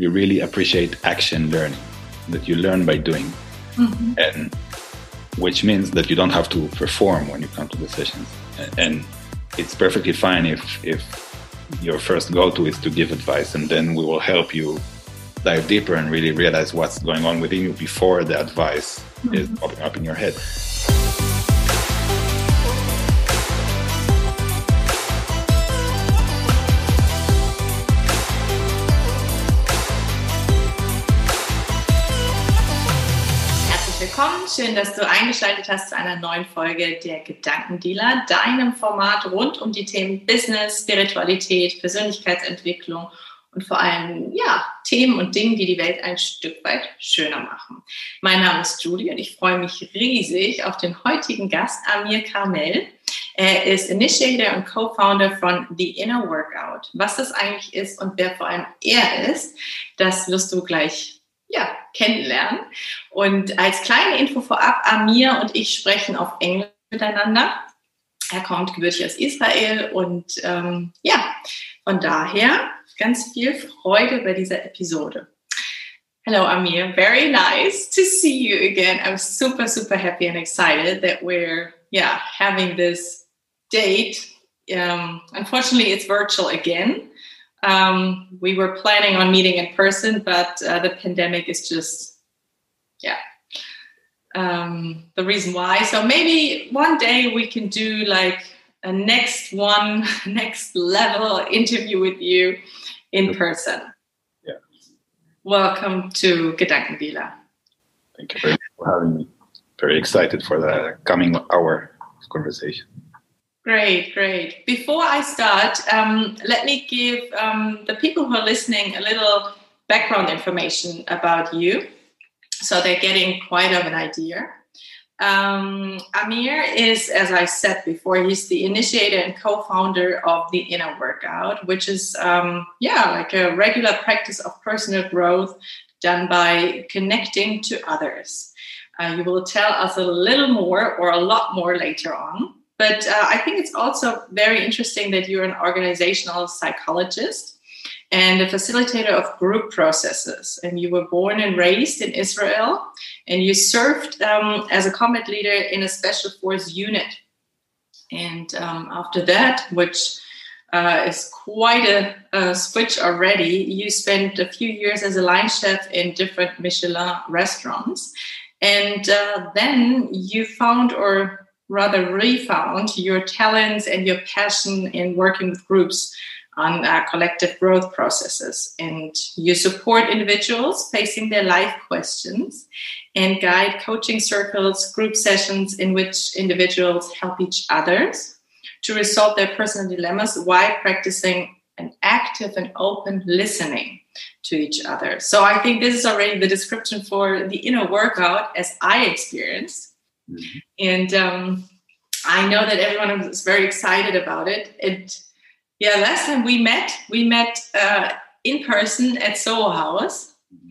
we really appreciate action learning that you learn by doing, mm-hmm. and which means that you don't have to perform when you come to the sessions. And it's perfectly fine if if your first go-to is to give advice, and then we will help you dive deeper and really realize what's going on within you before the advice mm-hmm. is popping up in your head. Schön, dass du eingeschaltet hast zu einer neuen Folge der Gedankendealer, deinem Format rund um die Themen Business, Spiritualität, Persönlichkeitsentwicklung und vor allem ja, Themen und Dinge, die die Welt ein Stück weit schöner machen. Mein Name ist Julie und ich freue mich riesig auf den heutigen Gast Amir Karmel. Er ist Initiator und Co-Founder von The Inner Workout. Was das eigentlich ist und wer vor allem er ist, das wirst du gleich ja, kennenlernen. Und als kleine Info vorab, Amir und ich sprechen auf Englisch miteinander. Er kommt gebürtig aus Israel und ähm, ja, von daher ganz viel Freude bei dieser Episode. Hello, Amir. Very nice to see you again. I'm super, super happy and excited that we're yeah having this date. Um, unfortunately, it's virtual again, Um, we were planning on meeting in person, but uh, the pandemic is just, yeah, um, the reason why. So maybe one day we can do like a next one, next level interview with you in person. Yeah. Welcome to Gedankendealer. Thank you very much for having me. Very excited for the coming hour of conversation. Great, great. Before I start, um, let me give um, the people who are listening a little background information about you so they're getting quite of an idea. Um, Amir is, as I said before, he's the initiator and co-founder of the Inner Workout, which is, um, yeah, like a regular practice of personal growth done by connecting to others. Uh, you will tell us a little more or a lot more later on. But uh, I think it's also very interesting that you're an organizational psychologist and a facilitator of group processes. And you were born and raised in Israel, and you served um, as a combat leader in a special force unit. And um, after that, which uh, is quite a, a, switch already, you spent a few years as a line chef in different Michelin restaurants. And uh, then you found or rather refound your talents and your passion in working with groups on uh, collective growth processes. And you support individuals facing their life questions and guide coaching circles, group sessions in which individuals help each others to resolve their personal dilemmas while practicing an active and open listening to each other. So I think this is already the description for the inner workout as I experienced Mm-hmm. And um, I know that everyone is very excited about it. And yeah, last time we met, we met uh, in person at Soho House. Mm-hmm.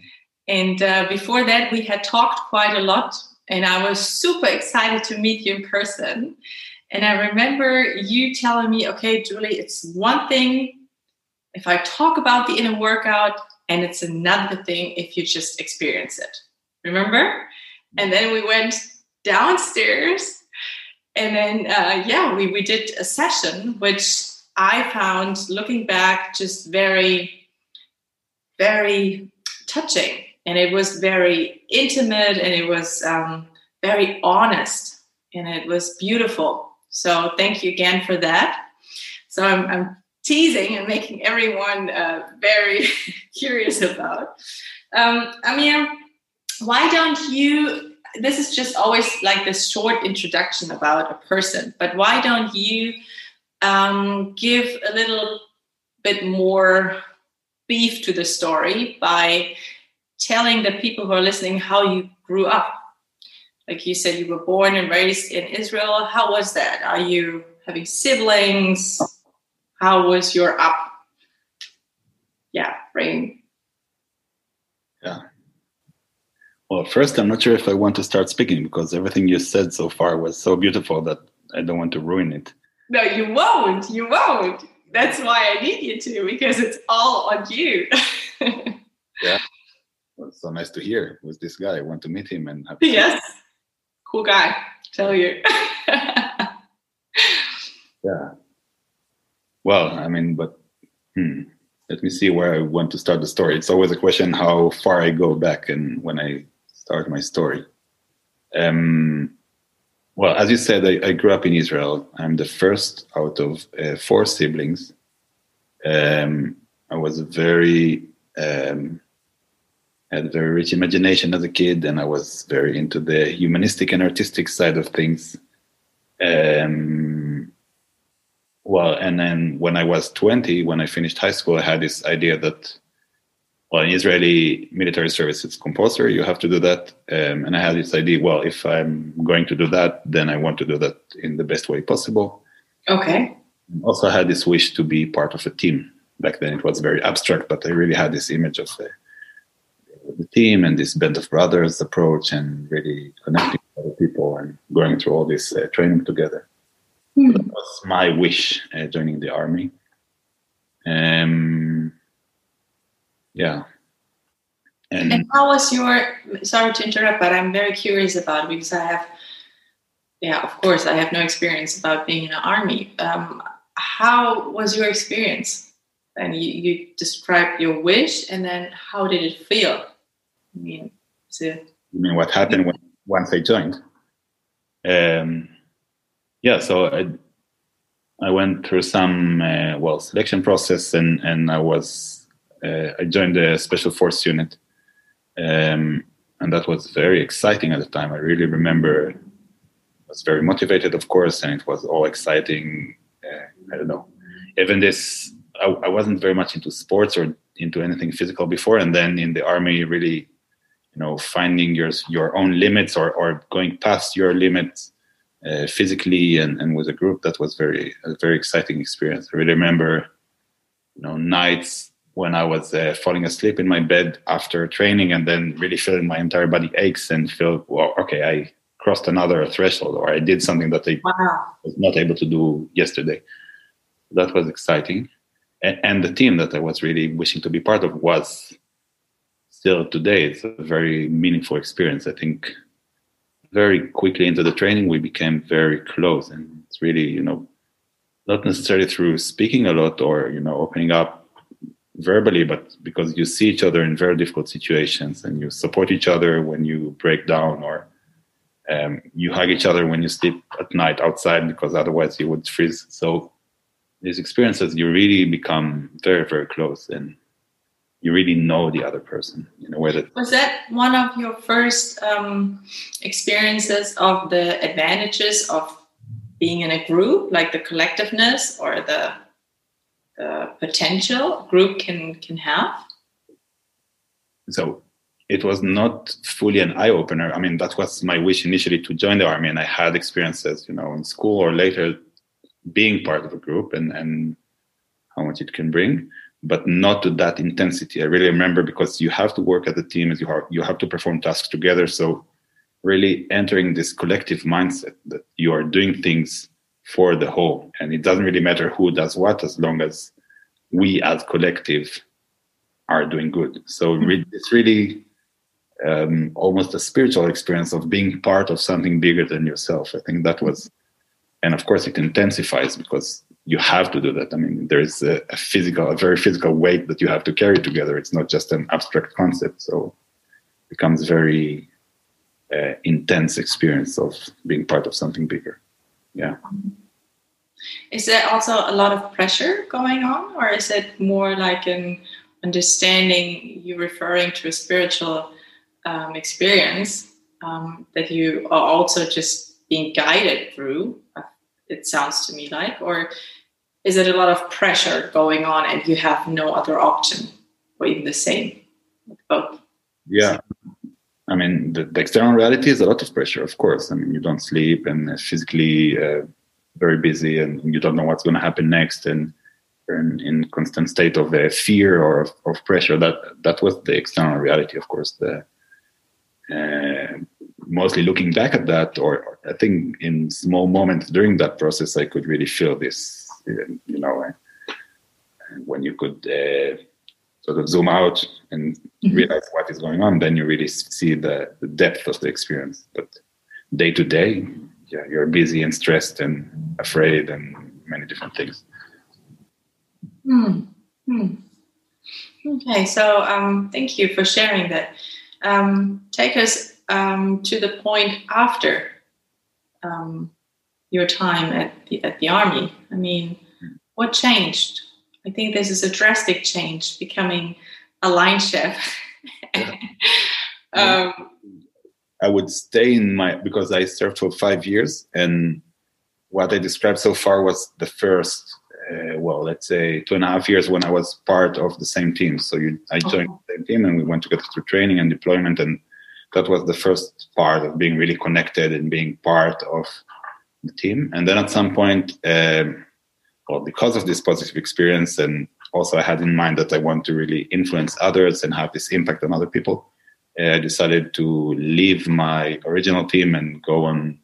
And uh, before that, we had talked quite a lot. And I was super excited to meet you in person. And I remember you telling me, okay, Julie, it's one thing if I talk about the inner workout, and it's another thing if you just experience it. Remember? And then we went downstairs. And then, uh, yeah, we, we did a session, which I found looking back just very, very touching. And it was very intimate and it was um, very honest and it was beautiful. So, thank you again for that. So, I'm, I'm teasing and making everyone uh, very curious about. Um, Amir, why don't you this is just always like this short introduction about a person, but why don't you um, give a little bit more beef to the story by telling the people who are listening how you grew up? Like you said, you were born and raised in Israel. How was that? Are you having siblings? How was your up? Yeah, bring. Yeah. Well, first, I'm not sure if I want to start speaking because everything you said so far was so beautiful that I don't want to ruin it. No, you won't. You won't. That's why I need you to because it's all on you. Yeah. Well, so nice to hear. with this guy? I want to meet him and have yes, cool guy. Tell you. yeah. Well, I mean, but hmm, let me see where I want to start the story. It's always a question how far I go back and when I start my story. Um, well, as you said, I, I, grew up in Israel. I'm the first out of uh, four siblings. Um, I was very um, had a very rich imagination as a kid, and I was very into the humanistic and artistic side of things. Um, well, and then when I was 20, when I finished high school, I had this idea that, well, in Israeli military service, it's compulsory. You have to do that. Um, and I had this idea, well, if I'm going to do that, then I want to do that in the best way possible. Okay. Also, I had this wish to be part of a team. Back then, it was very abstract, but I really had this image of the, the team and this band of brothers approach and really connecting with other people and going through all this uh, training together. Mm. That was my wish uh, joining the army. Um, yeah. And, and, how was your? Sorry to interrupt, but I'm very curious about it because I have, yeah, of course, I have no experience about being in an army. Um, how was your experience? And you, you described your wish, and then how did it feel? I mean, it, you mean what happened when once I joined? Um, yeah, so I, I went through some uh, well selection process, and and I was I joined the special force unit, um, and that was very exciting at the time. I really remember. I was very motivated, of course, and it was all exciting. Uh, I don't know. Even this, I, I wasn't very much into sports or into anything physical before, and then in the army, really, you know, finding your your own limits or or going past your limits uh, physically and, and with a group that was very a very exciting experience i really remember you know nights when i was uh, falling asleep in my bed after training and then really feeling my entire body aches and feel well okay i crossed another threshold or i did something that i wow. was not able to do yesterday that was exciting and, and the team that i was really wishing to be part of was still today it's a very meaningful experience i think very quickly into the training, we became very close. And it's really, you know, not necessarily through speaking a lot or, you know, opening up verbally, but because you see each other in very difficult situations and you support each other when you break down or um, you hug each other when you sleep at night outside because otherwise you would freeze. So these experiences, you really become very, very close. And you really know the other person in a way that was that one of your first um, experiences of the advantages of being in a group like the collectiveness or the, potential group can can have so it was not fully an eye opener i mean that was my wish initially to join the army and i had experiences you know in school or later being part of a group and and how much it can bring but not to that intensity. I really remember because you have to work as a team, as you have you have to perform tasks together. So really entering this collective mindset that you are doing things for the whole, and it doesn't really matter who does what as long as we as collective are doing good. So mm-hmm. it's really um, almost a spiritual experience of being part of something bigger than yourself. I think that was, and of course it intensifies because you have to do that. I mean, there's a, a, physical, a very physical weight that you have to carry together. It's not just an abstract concept. So it becomes very uh, intense experience of being part of something bigger. Yeah. Is there also a lot of pressure going on, or is it more like an understanding you referring to a spiritual um, experience um, that you are also just being guided through? It sounds to me like, or is it a lot of pressure going on and you have no other option or even the same both yeah i mean the, the, external reality is a lot of pressure of course. I mean you don't sleep and physically uh, very busy and you don't know what's going to happen next and you're in, in constant state of uh, fear or of, of, pressure. That that was the external reality of course. The uh, mostly looking back at that or, or i think in small moments during that process i could really feel this you know, when you could uh, sort of zoom out and mm-hmm. realize what is going on, then you really see the, the depth of the experience. But day to day, yeah, you're busy and stressed and afraid and many different things. Hmm. Hmm. Okay, so um, thank you for sharing that. Um, take us um, to the point after um, your time at the, at the army. I mean, what changed? I think this is a drastic change, becoming a line chef. um, I would stay in my because I served for five years, and what I described so far was the first, uh, well, let's say two and a half years when I was part of the same team. So you, I joined oh. the same team, and we went together through training and deployment, and that was the first part of being really connected and being part of the team. And then at some point, um, well, because of this positive experience, and also I had in mind that I want to really influence others and have this impact on other people, uh, I decided to leave my original team and go on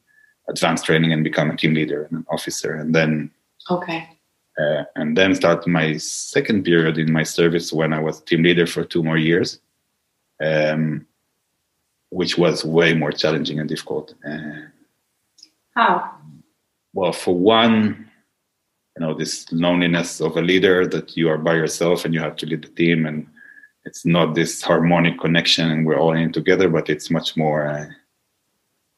advanced training and become a team leader and an officer. And then, okay. Uh, and then start my second period in my service when I was team leader for two more years. Um, which was way more challenging and difficult. Uh, How? Well, for one, you know, this loneliness of a leader that you are by yourself and you have to lead the team, and it's not this harmonic connection and we're all in together, but it's much more. Uh,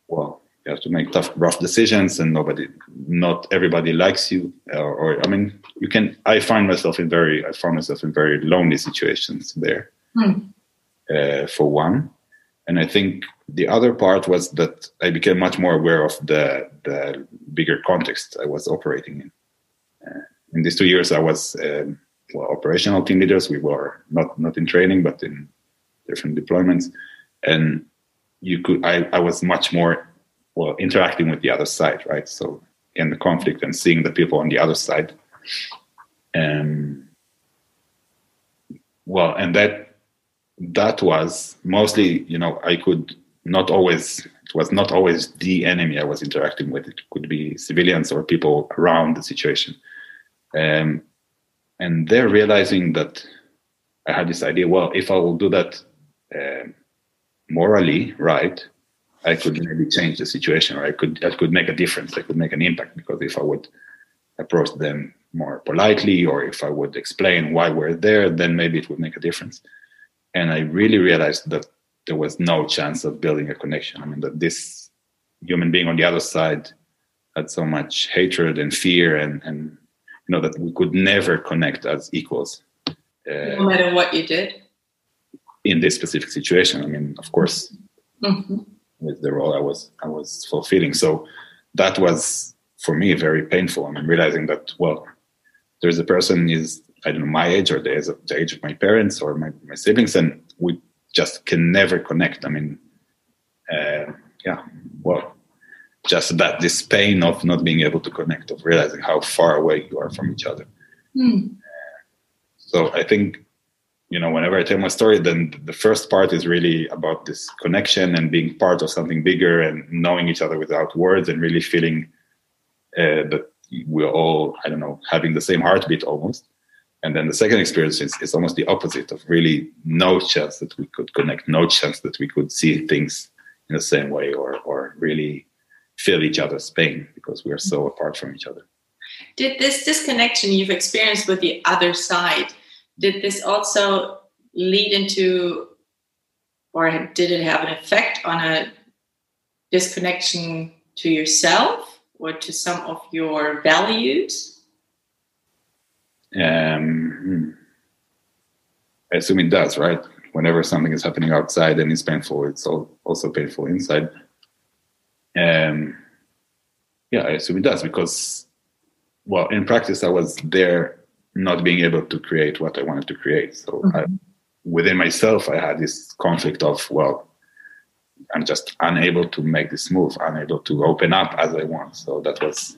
well, you have to make tough, rough decisions, and nobody, not everybody likes you. Or, or I mean, you can. I find myself in very, I found myself in very lonely situations there. Hmm. Uh, for one, and I think the other part was that I became much more aware of the the bigger context I was operating in. Uh, in these two years, I was um, well, operational team leaders. We were not not in training, but in different deployments, and you could. I, I was much more well interacting with the other side, right? So in the conflict and seeing the people on the other side. Um, well, and that that was mostly, you know, I could not always, it was not always the enemy I was interacting with. It could be civilians or people around the situation. Um, and they're realizing that I had this idea well, if I will do that uh, morally right, I could maybe change the situation or I could, I could make a difference. I could make an impact because if I would approach them more politely or if I would explain why we're there, then maybe it would make a difference and I really realized that there was no chance of building a connection. I mean, that this human being on the other side had so much hatred and fear, and and you know that we could never connect as equals. Uh, no matter what you did. In this specific situation, I mean, of course, mm-hmm. with the role I was I was fulfilling, so that was for me very painful. I mean, realizing that well, there's a person is I don't know my age or the age of, the age of my parents or my, my siblings, and we just can never connect. I mean, uh, yeah, well, just that this pain of not being able to connect, of realizing how far away you are from each other. Mm. Uh, so I think, you know, whenever I tell my story, then the first part is really about this connection and being part of something bigger and knowing each other without words and really feeling uh, that we're all, I don't know, having the same heartbeat almost. And then the second experience is, is almost the opposite of really no chance that we could connect, no chance that we could see things in the same way or, or really feel each other's pain because we are so apart from each other. Did this disconnection you've experienced with the other side, did this also lead into, or did it have an effect on a disconnection to yourself or to some of your values? Um, I assume it does, right? Whenever something is happening outside and it's painful, it's also painful inside. Um, yeah, I assume it does because, well, in practice, I was there not being able to create what I wanted to create. So mm-hmm. I, within myself, I had this conflict of, well, I'm just unable to make this move, unable to open up as I want. So that was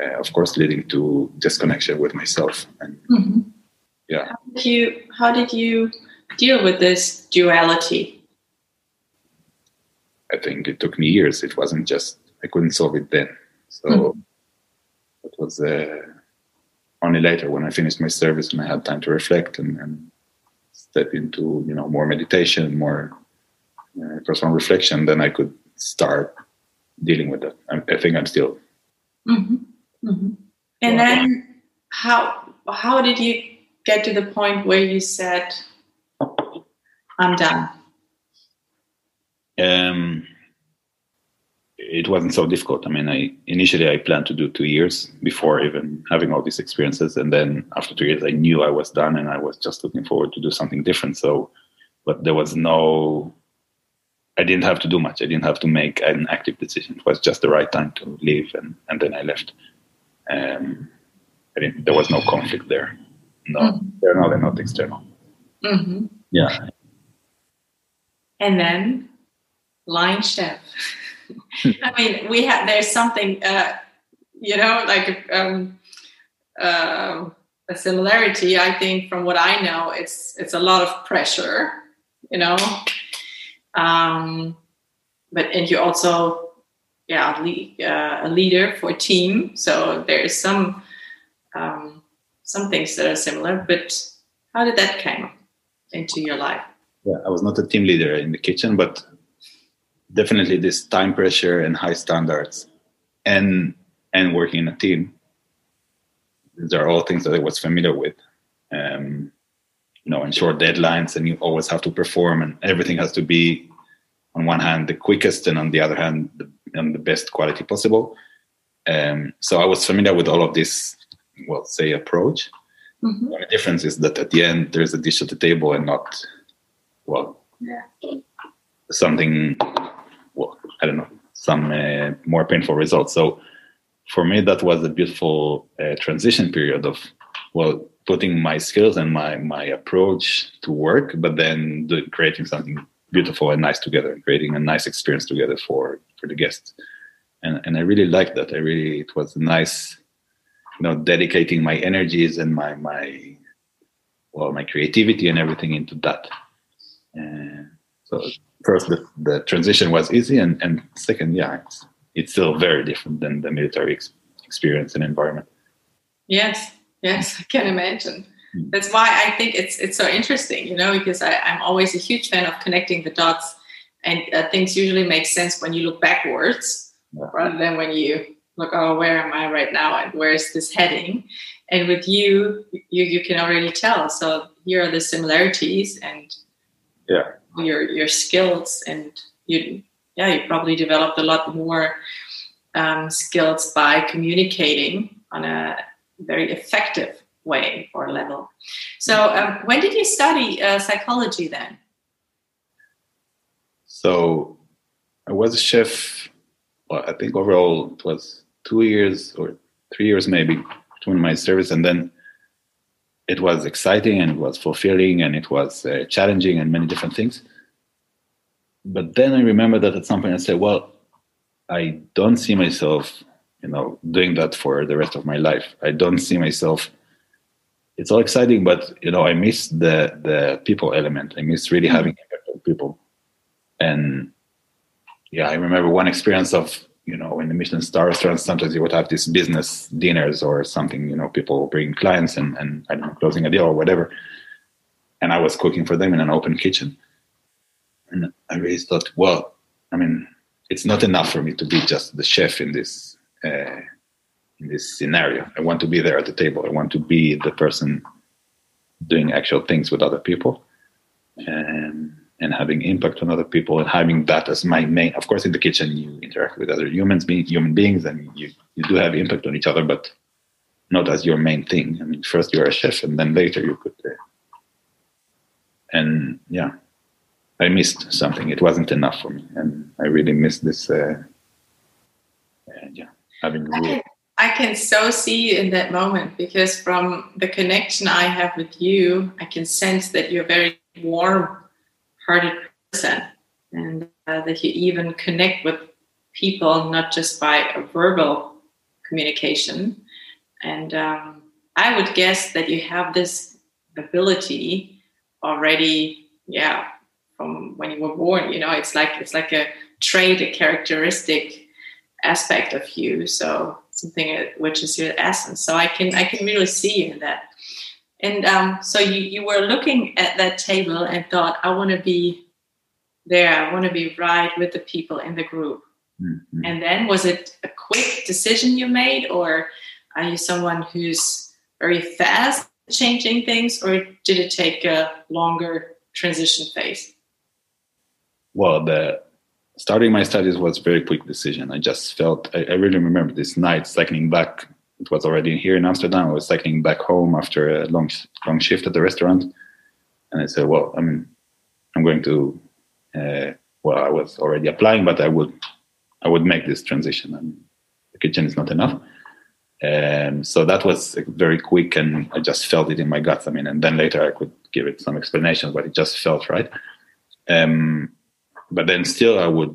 uh, of course, leading to disconnection with myself. And mm-hmm. yeah, how did you how did you deal with this duality? I think it took me years. It wasn't just I couldn't solve it then. So mm-hmm. it was uh, only later when I finished my service and I had time to reflect and, and step into you know more meditation, more uh, personal reflection, then I could start dealing with that. I, I think I'm still. Mm-hmm. Mm-hmm. And then, how how did you get to the point where you said, "I'm done"? Um, it wasn't so difficult. I mean, I initially I planned to do two years before even having all these experiences, and then after two years, I knew I was done, and I was just looking forward to do something different. So, but there was no, I didn't have to do much. I didn't have to make an active decision. It was just the right time to leave, and and then I left. Um, I didn't. There was no conflict there. No, mm-hmm. internal and not external. Mm-hmm. Yeah. And then, line chef. I mean, we have there's something, uh, you know, like um, uh, a similarity. I think from what I know, it's it's a lot of pressure, you know. Um, but and you're also, yeah, uh, a leader for a team. So there's some um, some things that are similar. But how did that come into your life? Yeah, I was not a team leader in the kitchen, but definitely this time pressure and high standards and and working in a team these are all things that i was familiar with um, you know and short deadlines and you always have to perform and everything has to be on one hand the quickest and on the other hand the, and the best quality possible um, so i was familiar with all of this well say approach mm-hmm. the difference is that at the end there's a dish at the table and not well yeah. something well, I don't know, some uh, more painful results. So for me, that was a beautiful uh, transition period of, well, putting my skills and my, my approach to work, but then do, creating something beautiful and nice together, and creating a nice experience together for, for the guests. And, and I really liked that. I really, it was nice, you know, dedicating my energies and my, my, well, my creativity and everything into that. And so first the, the transition was easy and, and second yeah it's, it's still very different than the military ex- experience and environment yes yes i can imagine. That's why i think it's it's so interesting you know because I, i'm always a huge fan of connecting the dots and uh, things usually make sense when you look backwards yeah. rather than when you look oh where am i right now and where is this heading? And with you you you can already tell. So here are the similarities and yeah. your your skills and you yeah you probably developed a lot more um, skills by communicating on a very effective way or level so um, when did you study uh, psychology then so i was a chef well, i think overall it was two years or three years maybe between my service and then it was exciting and it was fulfilling and it was uh, challenging and many different things. But then I remember that at some point I said, well, I don't see myself, you know, doing that for the rest of my life. I don't see myself. It's all exciting, but you know, I miss the the people element. I miss really mm-hmm. having impact on people. And yeah, I remember one experience of you know, in the Michelin star restaurants, sometimes you would have these business dinners or something, you know, people bring clients and, and I don't know, closing a deal or whatever. And I was cooking for them in an open kitchen. And I really thought, well, I mean, it's not enough for me to be just the chef in this uh, in this scenario. I want to be there at the table. I want to be the person doing actual things with other people. And and having impact on other people and having that as my main of course in the kitchen you interact with other humans being human beings and you, you do have impact on each other but not as your main thing i mean first you're a chef and then later you could uh, and yeah i missed something it wasn't enough for me and i really missed this uh, uh, yeah having I can so see in that moment because from the connection i have with you i can sense that you're a very warm hearted person and uh, that you even connect with people not just by a verbal communication. And um, i would guess that you have this ability already yeah from when you were born you know it's like it's like a trait a characteristic aspect of you. So something which is your essence so i can i can really see you in that And um, so you, you were looking at that table and thought, I want to be there. I want to be right with the people in the group. Mm-hmm. And then was it a quick decision you made, or are you someone who's very fast changing things, or did it take a longer transition phase? Well, the starting my studies was a very quick decision. I just felt I, I really remember this night cycling back it was already here in Amsterdam. I was cycling back home after a long long shift at the restaurant, and I said, "Well, I mean, I'm going to." Uh, well, I was already applying, but I would I would make this transition. And the kitchen is not enough. Um, so that was very quick, and I just felt it in my guts. I mean, and then later I could give it some explanation, but it just felt right. Um, but then still, I would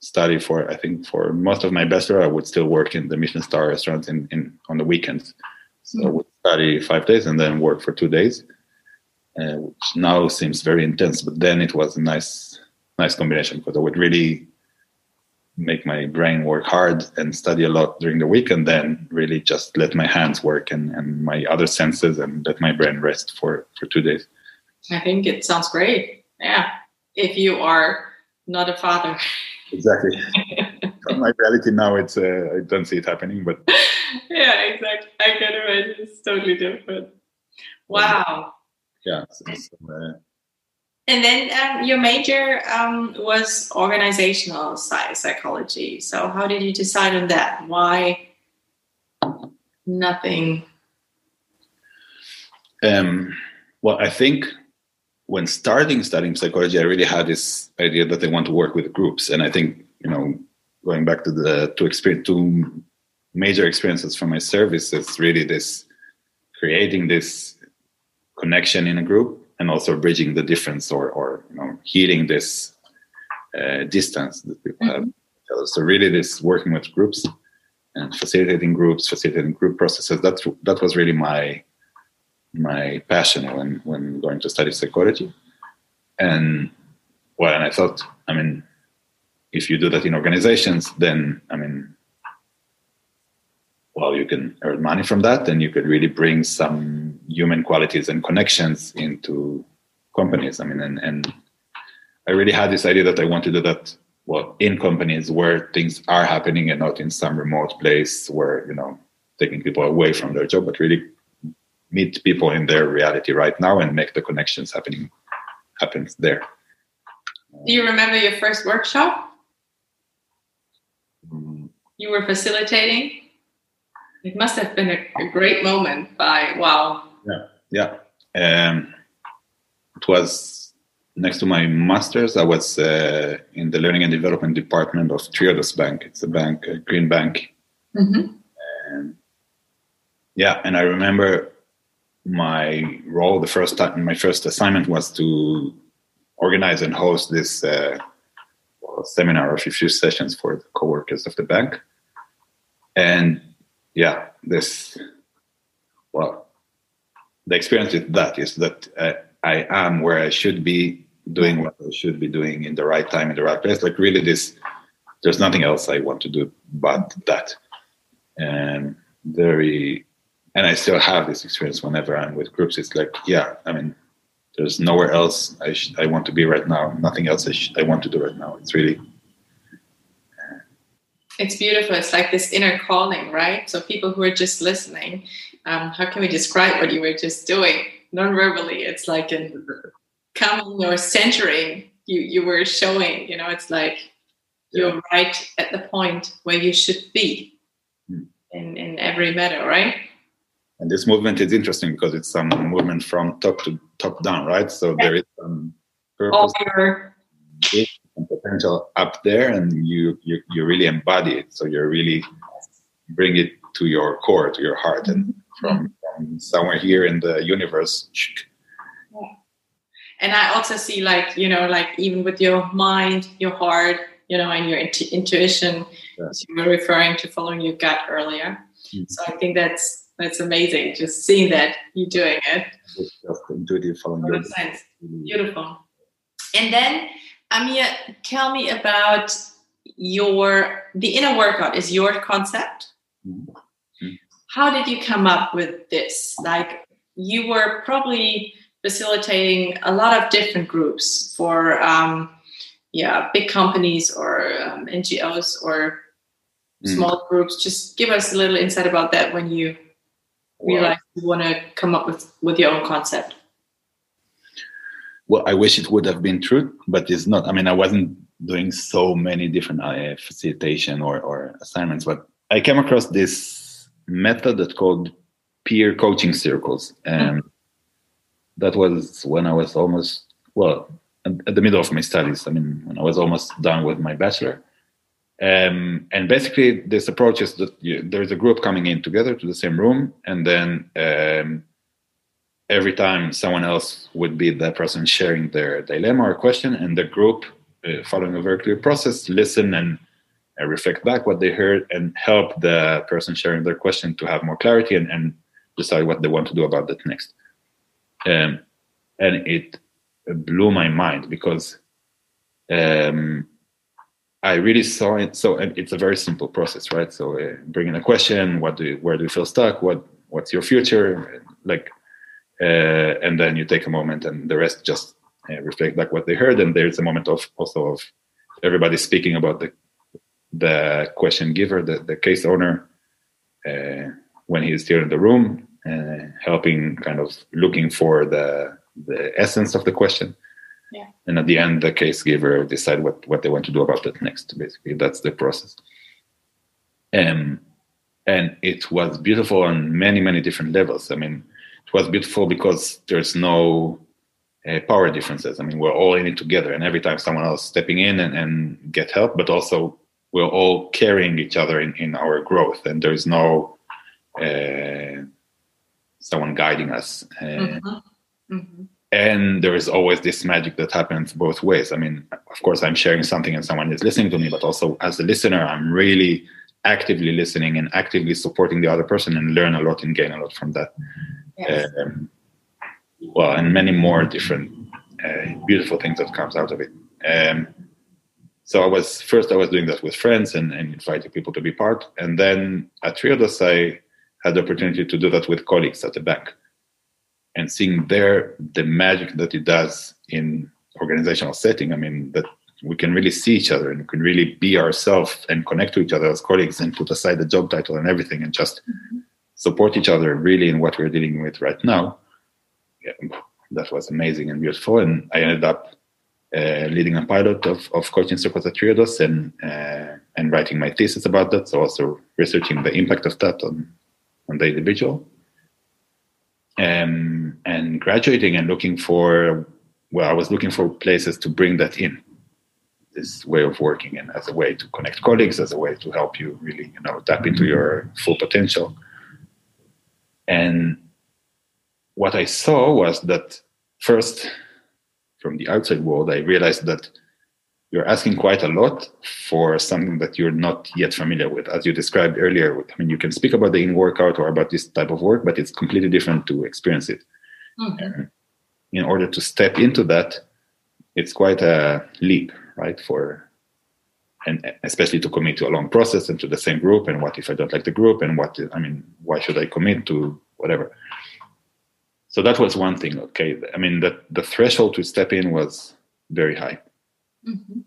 study for I think for most of my bachelor I would still work in the Michelin star restaurants in, in on the weekends. So I would study five days and then work for two days, uh, which now seems very intense. But then it was a nice nice combination because I would really make my brain work hard and study a lot during the week and then really just let my hands work and, and my other senses and let my brain rest for, for two days. I think it sounds great. Yeah. If you are not a father. exactly. my reality now, it's uh, I don't see it happening, but yeah, exactly. I can imagine it's totally different. Wow. Yeah. So, so, uh, and then um, your major um, was organizational psychology. So how did you decide on that? Why nothing? Um, well, I think when starting studying psychology, I really had this idea that I want to work with groups, and I think you know, going back to the to experience two major experiences from my service, it's really this creating this connection in a group and also bridging the difference or or you know healing this uh, distance that people mm-hmm. have. So really, this working with groups and facilitating groups, facilitating group processes. That that was really my my passion when when going to study psychology. And well, and I thought, I mean, if you do that in organizations, then I mean, well, you can earn money from that, and you could really bring some human qualities and connections into companies. I mean, and, and I really had this idea that I want to do that well in companies where things are happening and not in some remote place where you know taking people away from their job, but really meet people in their reality right now and make the connections happening happens there. Do you remember your first workshop? Mm. You were facilitating. It must have been a, a great moment. By wow. Yeah, yeah. Um, it was next to my master's. I was uh, in the learning and development department of Triodos Bank. It's a bank, a green bank. Mm-hmm. And yeah, and I remember my role, the first time, my first assignment was to organize and host this uh, seminar of a few sessions for the co-workers of the bank. And yeah, this, well, the experience with that is that uh, I am where I should be doing what I should be doing in the right time, in the right place. Like really this, there's nothing else I want to do but that. And very and I still have this experience whenever I'm with groups. It's like, yeah, I mean, there's nowhere else I, sh- I want to be right now. Nothing else I, sh- I want to do right now. It's really. It's beautiful. It's like this inner calling, right? So people who are just listening, um, how can we describe what you were just doing non-verbally? It's like in coming or centering. You you were showing. You know, it's like yeah. you're right at the point where you should be mm. in in every matter, right? And this movement is interesting because it's some movement from top to top down, right? So there is some purpose and potential up there, and you, you you really embody it. So you're really bring it to your core, to your heart, and mm-hmm. from, from somewhere here in the universe. yeah. And I also see, like you know, like even with your mind, your heart, you know, and your intuition, yeah. you were referring to following your gut earlier. Mm-hmm. So I think that's that's amazing. Just seeing that you're doing it. Just intuitive following sense. Beautiful. And then Amir, tell me about your the inner workout is your concept. Mm-hmm. How did you come up with this? Like you were probably facilitating a lot of different groups for um, yeah big companies or um, ngos or mm. small groups just give us a little insight about that when you realize you want to come up with with your own concept? Well i wish it would have been true but it's not. I mean i wasn't doing so many different uh, facilitation or, or assignments but i came across this method that called peer coaching circles and mm. that was when i was almost well at the middle of my studies. I mean when i was almost done with my bachelor um, and basically, this approach is that you, there's a group coming in together to the same room, and then um, every time someone else would be the person sharing their dilemma or question, and the group, uh, following a very clear process, listen and uh, reflect back what they heard and help the person sharing their question to have more clarity and, and decide what they want to do about that next. Um, and it blew my mind because um, I really saw it. So it's a very simple process, right? So uh, bring in a question. What do you, where do you feel stuck? What what's your future? Like, uh, and then you take a moment, and the rest just uh, reflect back what they heard. And there's a moment of also of everybody speaking about the the question giver, the the case owner, uh, when he is still in the room, uh, helping kind of looking for the the essence of the question yeah. And at the end, the case giver decide what, what they want to do about it next. Basically, that's the process. Um, and it was beautiful on many, many different levels. I mean, it was beautiful because there's no uh, power differences. I mean, we're all in it together, and every time someone else stepping in and, and get help, but also we're all carrying each other in, in our growth, and there's no uh, someone guiding us. Uh, mm-hmm. Mm-hmm and there is always this magic that happens both ways. I mean of course i'm sharing something and someone is listening to me but also as a listener i'm really actively listening and actively supporting the other person and learn a lot and gain a lot from that. Yes. um, well and many more different uh, beautiful things that comes out of it. Um, so i was first i was doing that with friends and, and inviting people to be part. And then at triodos i had the opportunity to do that with colleagues at the bank and seeing there the magic that it does in organizational setting. I mean, that we can really see each other and we can really be ourselves and connect to each other as colleagues and put aside the job title and everything and just mm-hmm. support each other really in what we're dealing with right now. Yeah, that was amazing and beautiful. And I ended up uh, leading a pilot of, of coaching circles at Triodos and uh, and writing my thesis about that. So also researching the impact of that on on the individual um, and graduating and looking for well i was looking for places to bring that in. This way of working and as a way to connect colleagues as a way to help you really you know tap into your full potential. And what i saw was that first from the outside world i realized that you're asking quite a lot for something that you're not yet familiar with. As you described earlier, I mean, you can speak about the in workout or about this type of work, but it's completely different to experience it. Mm-hmm. in order to step into that, it's quite a leap, right? For and especially to commit to a long process and to the same group. And what if I don't like the group? And what I mean, why should I commit to whatever? So that was one thing. Okay, I mean, that the threshold to step in was very high. Mm-hmm.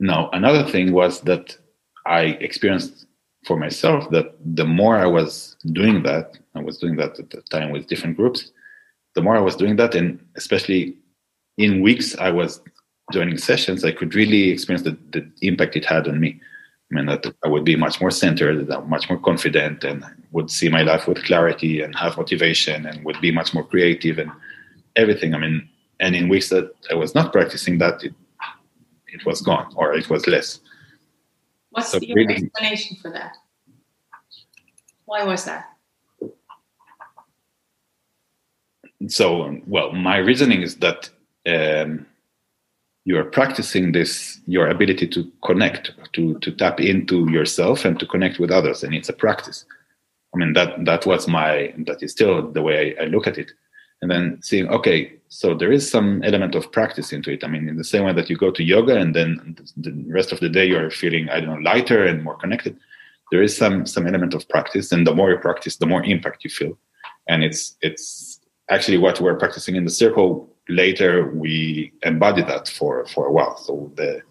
Now, another thing was that I experienced for myself that the more I was doing that, I was doing that at the time with different groups, the more I was doing that, and especially in weeks I was joining sessions, I could really experience the, the impact it had on me. I mean, that I would be much more centered, much more confident, and would see my life with clarity and have motivation and would be much more creative and everything. I mean, and in weeks that I was not practicing that, it it was gone or it was less. What's so your really, explanation for that? Why was that? So, well, my reasoning is that um, you are practicing this, your ability to connect, to to tap into yourself and to connect with others, and it's a practice. I mean that that was my that is still the way I, I look at it and then seeing okay so there is some element of practice into it i mean in the same way that you go to yoga and then the rest of the day you're feeling i don't know lighter and more connected there is some some element of practice and the more you practice the more impact you feel and it's it's actually what we're practicing in the circle. Later, we embody that for for a while, so the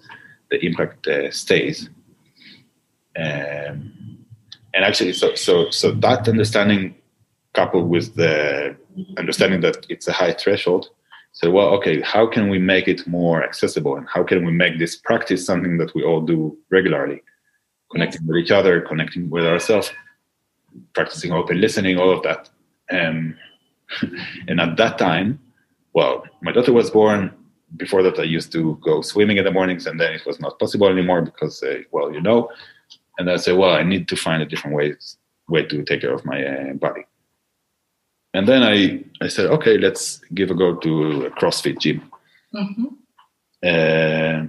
the impact uh, stays. Um, and actually, so so so that understanding, coupled with the understanding that it's a high threshold, so well, okay, how can we make it more accessible, and how can we make this practice something that we all do regularly, connecting with each other, connecting with ourselves, practicing open listening, all of that. Um, and at that time, well, my daughter was born. Before that, I used to go swimming in the mornings, and then it was not possible anymore because, uh, well, you know, and I said, well, I need to find a different way way to take care of my uh, body. And then I I said, okay, let's give a go to a CrossFit gym. Mm-hmm. Uh,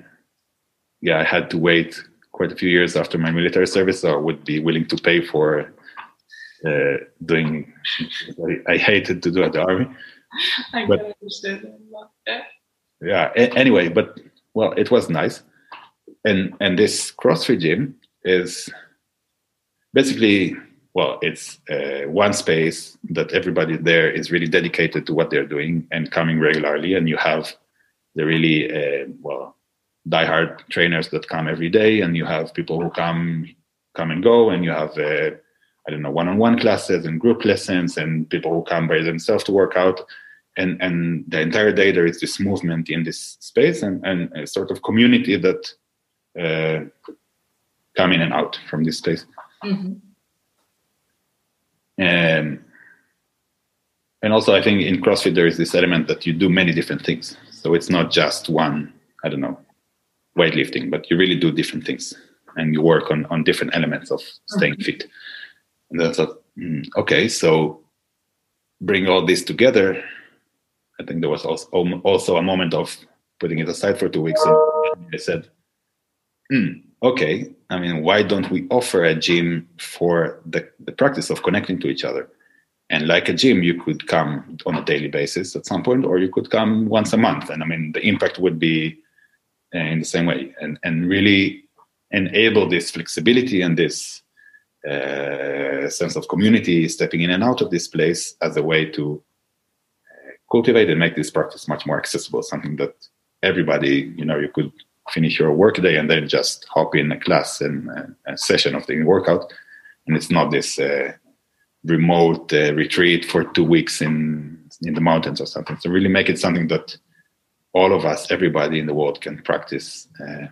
yeah, I had to wait quite a few years after my military service, so I would be willing to pay for uh, doing. I, I, hated to do at the army. I but, understand that. Yeah. A- anyway, but well, it was nice, and and this CrossFit gym is basically well it's uh, one space that everybody there is really dedicated to what they're doing and coming regularly and you have the really uh, well diehard trainers that come every day and you have people who come come and go and you have uh, i don't know one-on-one classes and group lessons and people who come by themselves to work out and and the entire day there is this movement in this space and, and a sort of community that uh, come in and out from this place. Mm-hmm. And and also, I think in CrossFit there is this element that you do many different things. So it's not just one, I don't know, weightlifting, but you really do different things and you work on on different elements of staying mm-hmm. fit. And then I thought, mm, okay, so bring all this together. I think there was also also a moment of putting it aside for two weeks, and I said, hmm, okay, I mean, why don't we offer a gym for the, the practice of connecting to each other? And like a gym, you could come on a daily basis at some point, or you could come once a month. And I mean, the impact would be uh, in the same way and, and really enable this flexibility and this uh, sense of community stepping in and out of this place as a way to uh, cultivate and make this practice much more accessible, something that everybody, you know, you could finish your workday and then just hop in a class and a session of the workout. And it's not this uh, remote uh, retreat for two weeks in in the mountains or something. So really make it something that all of us, everybody in the world, can practice uh,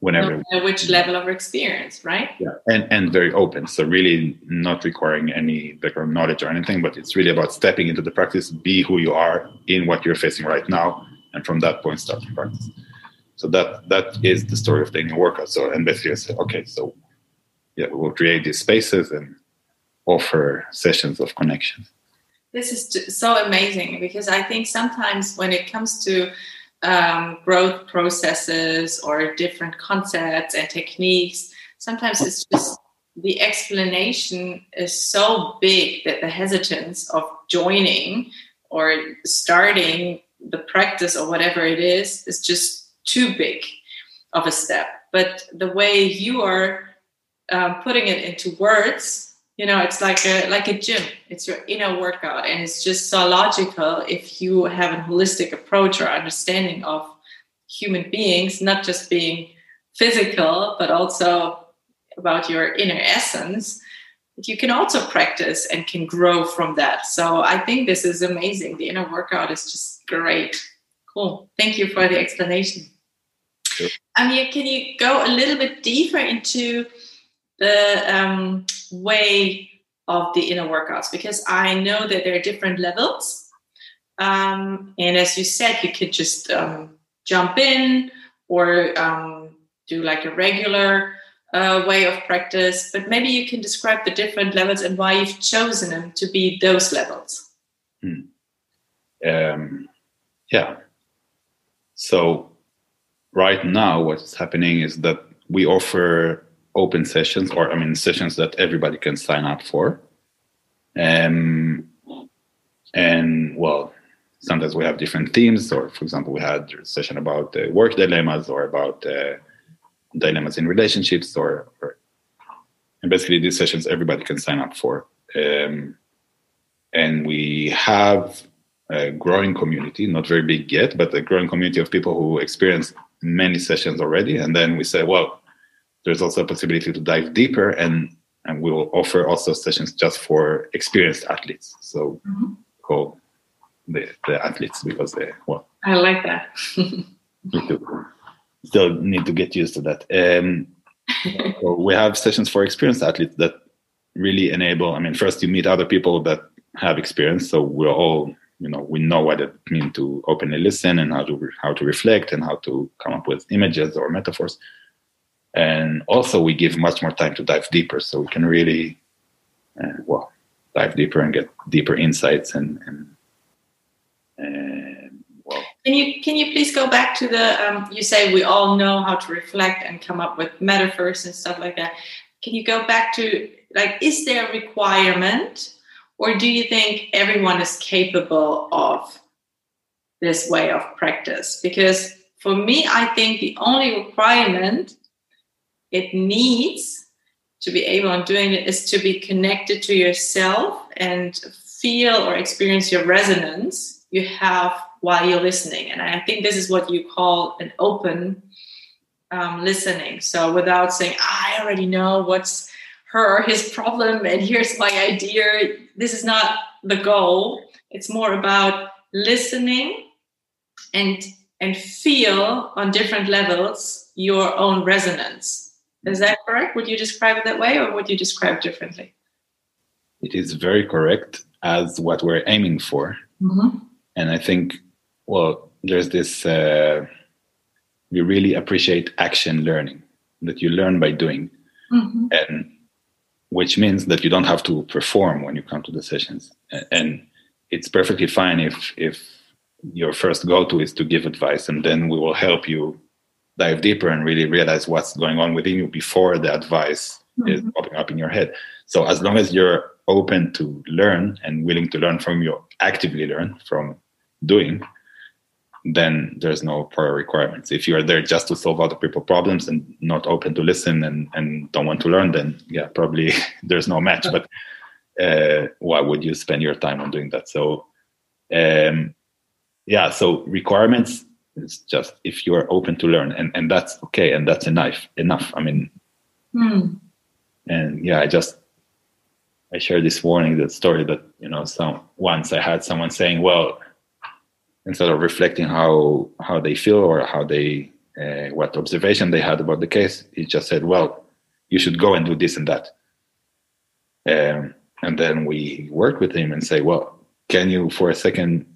whenever. No which level of experience, right? Yeah, and and very open. So really not requiring any background knowledge or anything, but it's really about stepping into the practice, be who you are in what you're facing right now, and from that point start to practice. So that that is the story of the inner workout. So and basically I said, okay, so yeah, we'll create these spaces and offer sessions of connection. This is so amazing because I think sometimes when it comes to um, growth processes or different concepts and techniques, sometimes it's just the explanation is so big that the hesitance of joining or starting the practice or whatever it is is just too big of a step. But the way you are um, putting it into words, you know, it's like a like a gym. It's your inner workout, and it's just so logical if you have a holistic approach or understanding of human beings, not just being physical, but also about your inner essence. You can also practice and can grow from that. So I think this is amazing. The inner workout is just great. Cool. Thank you for the explanation. Sure. Amir, can you go a little bit deeper into the um, way of the inner workouts? Because I know that there are different levels. Um, and as you said, you could just um, jump in or um, do like a regular uh, way of practice. But maybe you can describe the different levels and why you've chosen them to be those levels. Hmm. Um, yeah. So right now what's happening is that we offer open sessions or i mean sessions that everybody can sign up for. Um, and well sometimes we have different themes or for example we had a session about uh, work dilemmas or about uh, dilemmas in relationships or, or, and basically these sessions everybody can sign up for. Um, and we have a growing community, not very big yet, but a growing community of people who experience many sessions already. And then we say, well, there's also a possibility to dive deeper and and we will offer also sessions just for experienced athletes. So mm-hmm. call the, the athletes because they well I like that. need to, still need to get used to that. Um, so we have sessions for experienced athletes that really enable. I mean, first you meet other people that have experience, so we're all you know we know what it means to openly listen and how to how to reflect and how to come up with images or metaphors. And also we give much more time to dive deeper so we can really uh, well dive deeper and get deeper insights and, and, well. Can you can you please go back to the um, you say we all know how to reflect and come up with metaphors and stuff like that. Can you go back to like is there a requirement or do you think everyone is capable of this way of practice because for me i think the only requirement it needs to be able on doing it is to be connected to yourself and feel or experience your resonance you have while you're listening. And I think this is what you call an open um, listening. So without saying, I already know what's her, his problem, and here's my idea. This is not the goal. It's more about listening and and feel on different levels your own resonance is that correct? Would you describe it that way or would you describe differently? It is very correct as what we're aiming for. Mm-hmm. And I think, well, there's this, uh, we really appreciate action learning that you learn by doing. Mm-hmm. And which means that you don't have to perform when you come to the sessions. And it's perfectly fine if, if your first go to is to give advice and then we will help you dive deeper and really realize what's going on within you before the advice mm-hmm. is popping up in your head. So as long as you're open to learn and willing to learn from you, actively learn from doing, then there's no prior requirements. If you are there just to solve other people's problems and not open to listen and, and don't want to learn, then yeah, probably there's no match. But uh, why would you spend your time on doing that? So um, yeah, so requirements it's just if you are open to learn, and and that's okay, and that's enough. Enough. I mean, mm. and yeah, I just I shared this warning, that story that you know some once I had someone saying, well, instead of reflecting how how they feel or how they uh, what observation they had about the case, he just said, well, you should go and do this and that. Um, and then we work with him and say, well, can you for a second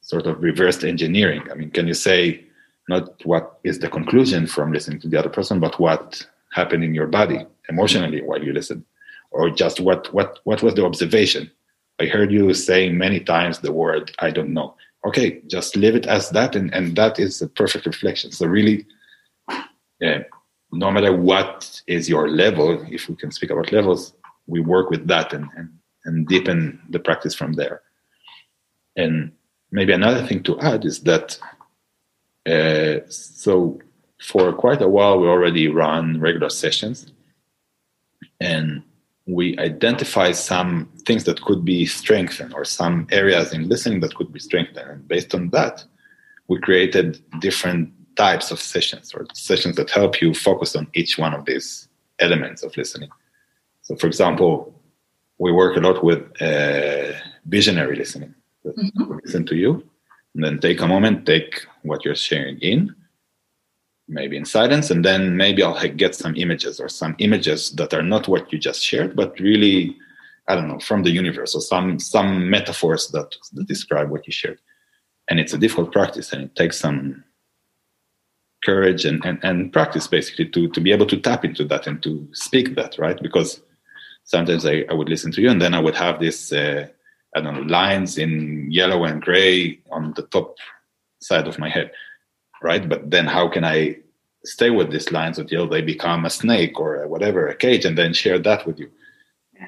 sort of reversed engineering. I mean, can you say not what is the conclusion from listening to the other person, but what happened in your body emotionally while you listen, or just what what what was the observation? I heard you saying many times the word "I don't know." Okay, just leave it as that, and and that is a perfect reflection. So really, yeah, no matter what is your level, if we can speak about levels, we work with that and and, and deepen the practice from there. And maybe another thing to add is that uh, so for quite a while we already run regular sessions and we identify some things that could be strengthened or some areas in listening that could be strengthened. And based on that we created different types of sessions or sessions that help you focus on each one of these elements of listening. So for example we work a lot with uh, visionary listening. Mm-hmm. listen to you and then take a moment take what you're sharing in maybe in silence and then maybe i'll get some images or some images that are not what you just shared but really i don't know from the universe or some some metaphors that, that describe what you shared. And it's a difficult practice and it takes some courage and, and, and practice basically to, to be able to tap into that and to speak that right? Because sometimes I, I would listen to you and then i would have this uh, I don't know, lines in yellow and gray on the top side of my head, right? But then how can I stay with these lines until they become a snake or a whatever, a cage, and then share that with you? Yeah.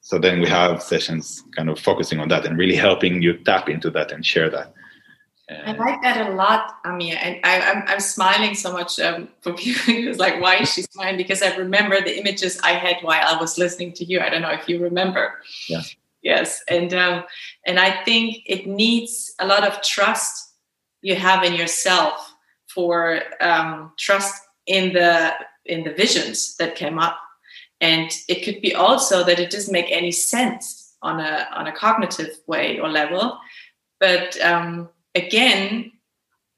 So then we have sessions kind of focusing on that and really helping you tap into that and share that. I like that a lot, Amir. And I, am I'm, I'm smiling so much um, for people who's like, why is she smiling? Because I remember the images I had while I was listening to you. I don't know if you remember. Yeah yes and um, and i think it needs a lot of trust you have in yourself for um, trust in the in the visions that came up. And it could be also that it doesn't make any sense on a on a cognitive way or level. But um, again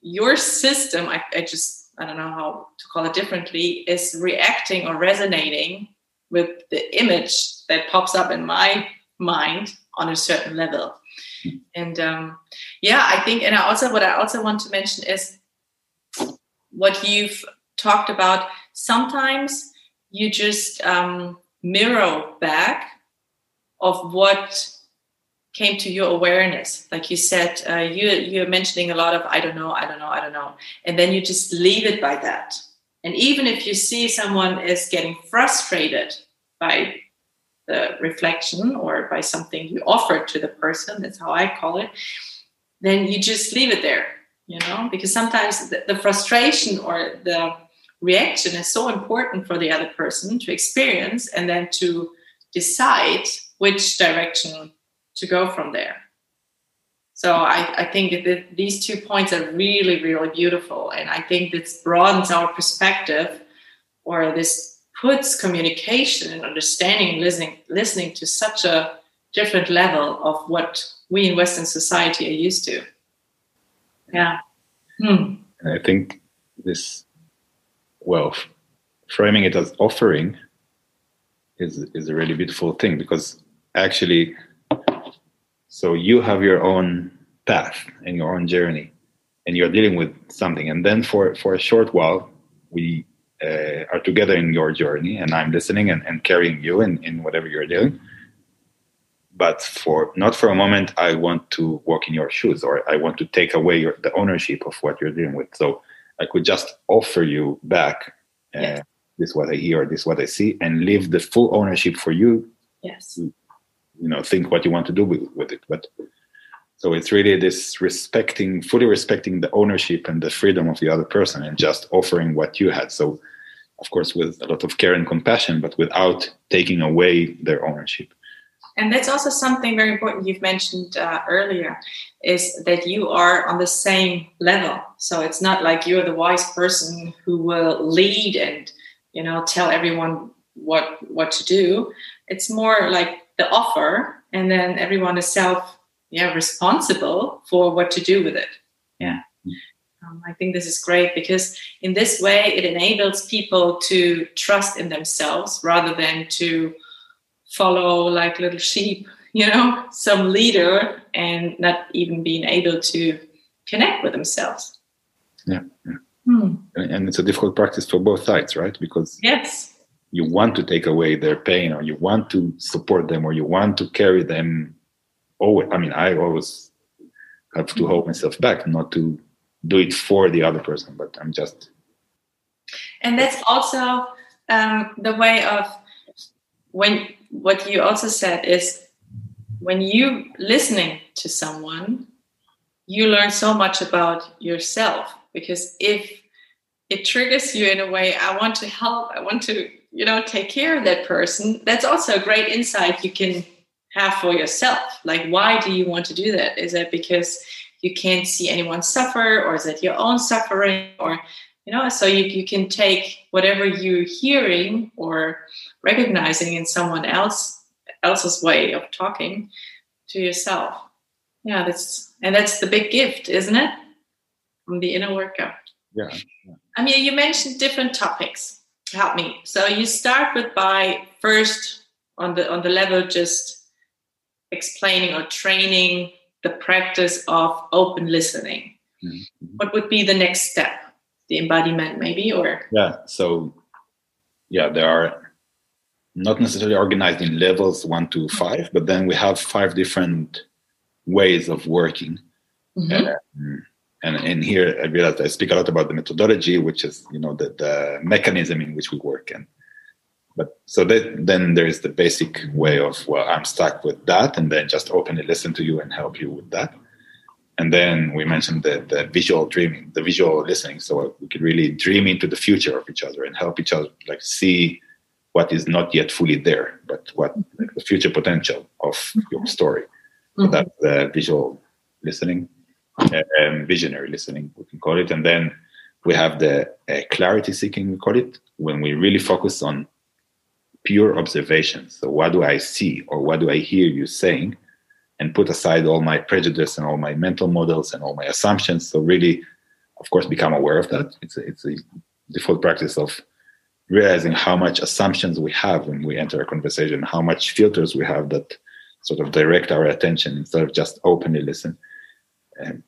your system I, I just i don't know how to call it differently is reacting or resonating with the image that pops up in my mind on a certain level. And um, yeah i think and i also what i also want to mention is what you've talked about. Sometimes you just um, mirror back of what came to your awareness. Like you said uh, you you're mentioning a lot of i don't know i don't know i don't know and then you just leave it by that. And even if you see someone is getting frustrated by the reflection or by something you offer to the person that's how i call it then you just leave it there you know? Because sometimes the, the frustration or the reaction is so important for the other person to experience and then to decide which direction to go from there. So I, I think that these two points are really really beautiful and i think this broadens our perspective or this puts communication and understanding and listening listening to such a different level of what we in Western society are used to. Yeah. Hmm. I think this, well, framing it as offering is is a really beautiful thing because actually, so you have your own path and your own journey, and you're dealing with something, and then for for a short while, we uh, are together in your journey and i'm listening and, and carrying you in, in whatever you're doing but for not for a moment i want to walk in your shoes or i want to take away your, the ownership of what you're dealing with so i could just offer you back uh, yes. this what i hear this what i see and leave the full ownership for you yes you know think what you want to do with, with it but so it's really this respecting, fully respecting the ownership and the freedom of the other person and just offering what you had. So, of course, with a lot of care and compassion, but without taking away their ownership. And that's also something very important you've mentioned uh, earlier is that you are on the same level. So it's not like you're the wise person who will lead and you know tell everyone what what to do. It's more like the offer, and then everyone is self yeah responsible for what to do with it yeah um, i think this is great because in this way it enables people to trust in themselves rather than to follow like little sheep you know some leader and not even being able to connect with themselves yeah, yeah. Hmm. and it's a difficult practice for both sides right because yes you want to take away their pain or you want to support them or you want to carry them always i mean i always have to hold myself back not to do it for the other person but i'm just and that's also um, the way of when what you also said is when you listening to someone you learn so much about yourself because if it triggers you in a way i want to help i want to you know take care of that person that's also a great insight you can have for yourself. Like, why do you want to do that? Is it because you can't see anyone suffer, or is it your own suffering, or you know? So you you can take whatever you're hearing or recognizing in someone else else's way of talking to yourself. Yeah, that's and that's the big gift, isn't it? From the inner worker. Yeah. yeah. I mean, you mentioned different topics. Help me. So you start with by first on the on the level just explaining or training the practice of open listening. Mm-hmm. What would be the next step? The embodiment, maybe, or yeah. So, yeah, there are not necessarily organized in levels one to five, but then we have five different ways of working. Mm-hmm. Um, and in here, I realized I speak a lot about the methodology, which is you know the, the mechanism in which we work, and but so that, then there is the basic way of well i'm stuck with that and then just openly listen to you and help you with that and then we mentioned the, the visual dreaming the visual listening so we could really dream into the future of each other and help each other like see what is not yet fully there, but what like, the future potential of your story. So Mhm. that's the visual listening, um, visionary listening, we can call it. And then we have the uh, clarity seeking, we call it, when we really focus on pure observation. So, what do I see or what do I hear you saying? And put aside all my prejudice and all my mental models and all my assumptions. So, really, of course, become aware of that. It's a, it's a default practice of realizing how much assumptions we have when we enter a conversation, how much filters we have that sort of direct our attention instead of just openly listen. And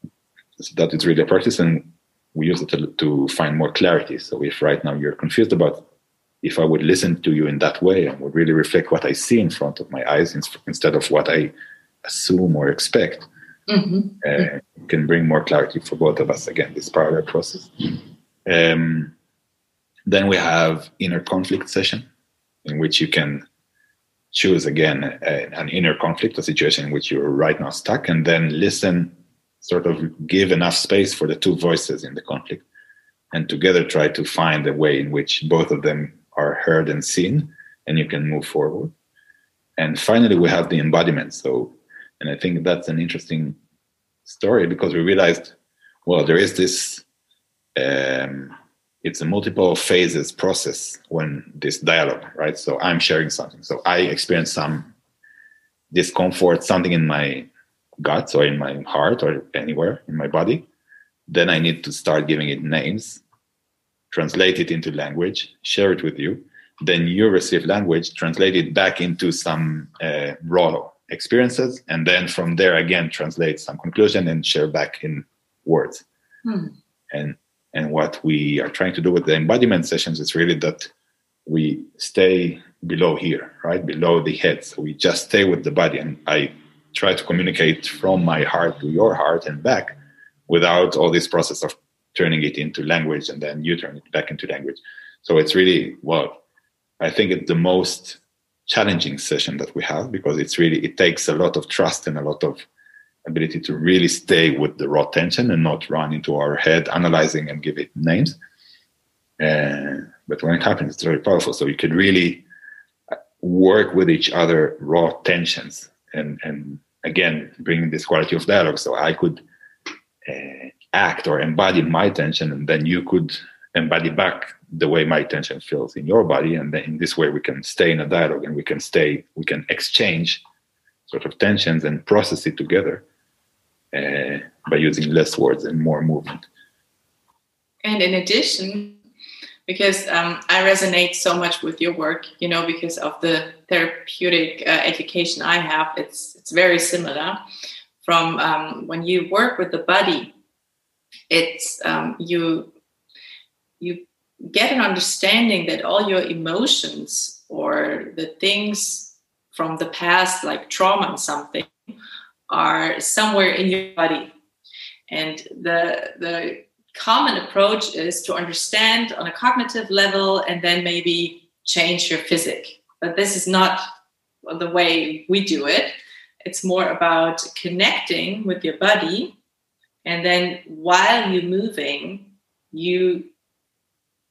so that is really a practice, and we use it to, to find more clarity. So if right now you're confused about if I would listen to you in that way and would really reflect what I see in front of my eyes instead of what I assume or expect, Mhm. uh, can bring more clarity for both of us. Again, this parallel process. Um, then we have inner conflict session, in which you can choose again a, an inner conflict, a situation in which you're right now stuck, and then listen, sort of give enough space for the two voices in the conflict, and together try to find a way in which both of them are heard and seen, and you can move forward. And finally, we have the embodiment. So, and I think that's an interesting story because we realized, well, there is this. Um, it's a multiple phases process when this dialogue, right? So I'm sharing something. So I experience some discomfort, something in my gut or in my heart or anywhere in my body. Then I need to start giving it names, translate it into language, share it with you. Then you receive language, translate it back into some uh, raw experiences, and then from there again translate some conclusion and share back in words. Hmm. And and what we are trying to do with the embodiment sessions is really that we stay below here, right? Below the head. So we just stay with the body. And I try to communicate from my heart to your heart and back without all this process of turning it into language and then you turn it back into language. So it's really, well, I think it's the most challenging session that we have because it's really, it takes a lot of trust and a lot of ability to really stay with the raw tension and not run into our head analyzing and give it names. Uh, but when it happens, it's very powerful. So you could really work with each other raw tensions and and again bring this quality of dialogue. So I could uh, act or embody my tension, and then you could embody back the way my tension feels in your body, and then in this way we can stay in a dialogue and we can stay, we can exchange sort of tensions and process it together uh, by using less words and more movement. And in addition, because um, I resonate so much with your work, you know, because of the therapeutic uh, education I have, it's it's very similar. From um, when you work with the body, it's um, you you get an understanding that all your emotions or the things from the past, like trauma and something, are somewhere in your body, and the the common approach is to understand on a cognitive level and then maybe change your physic. But this is not the way we do it. It's more about connecting with your body. And then while you're moving, you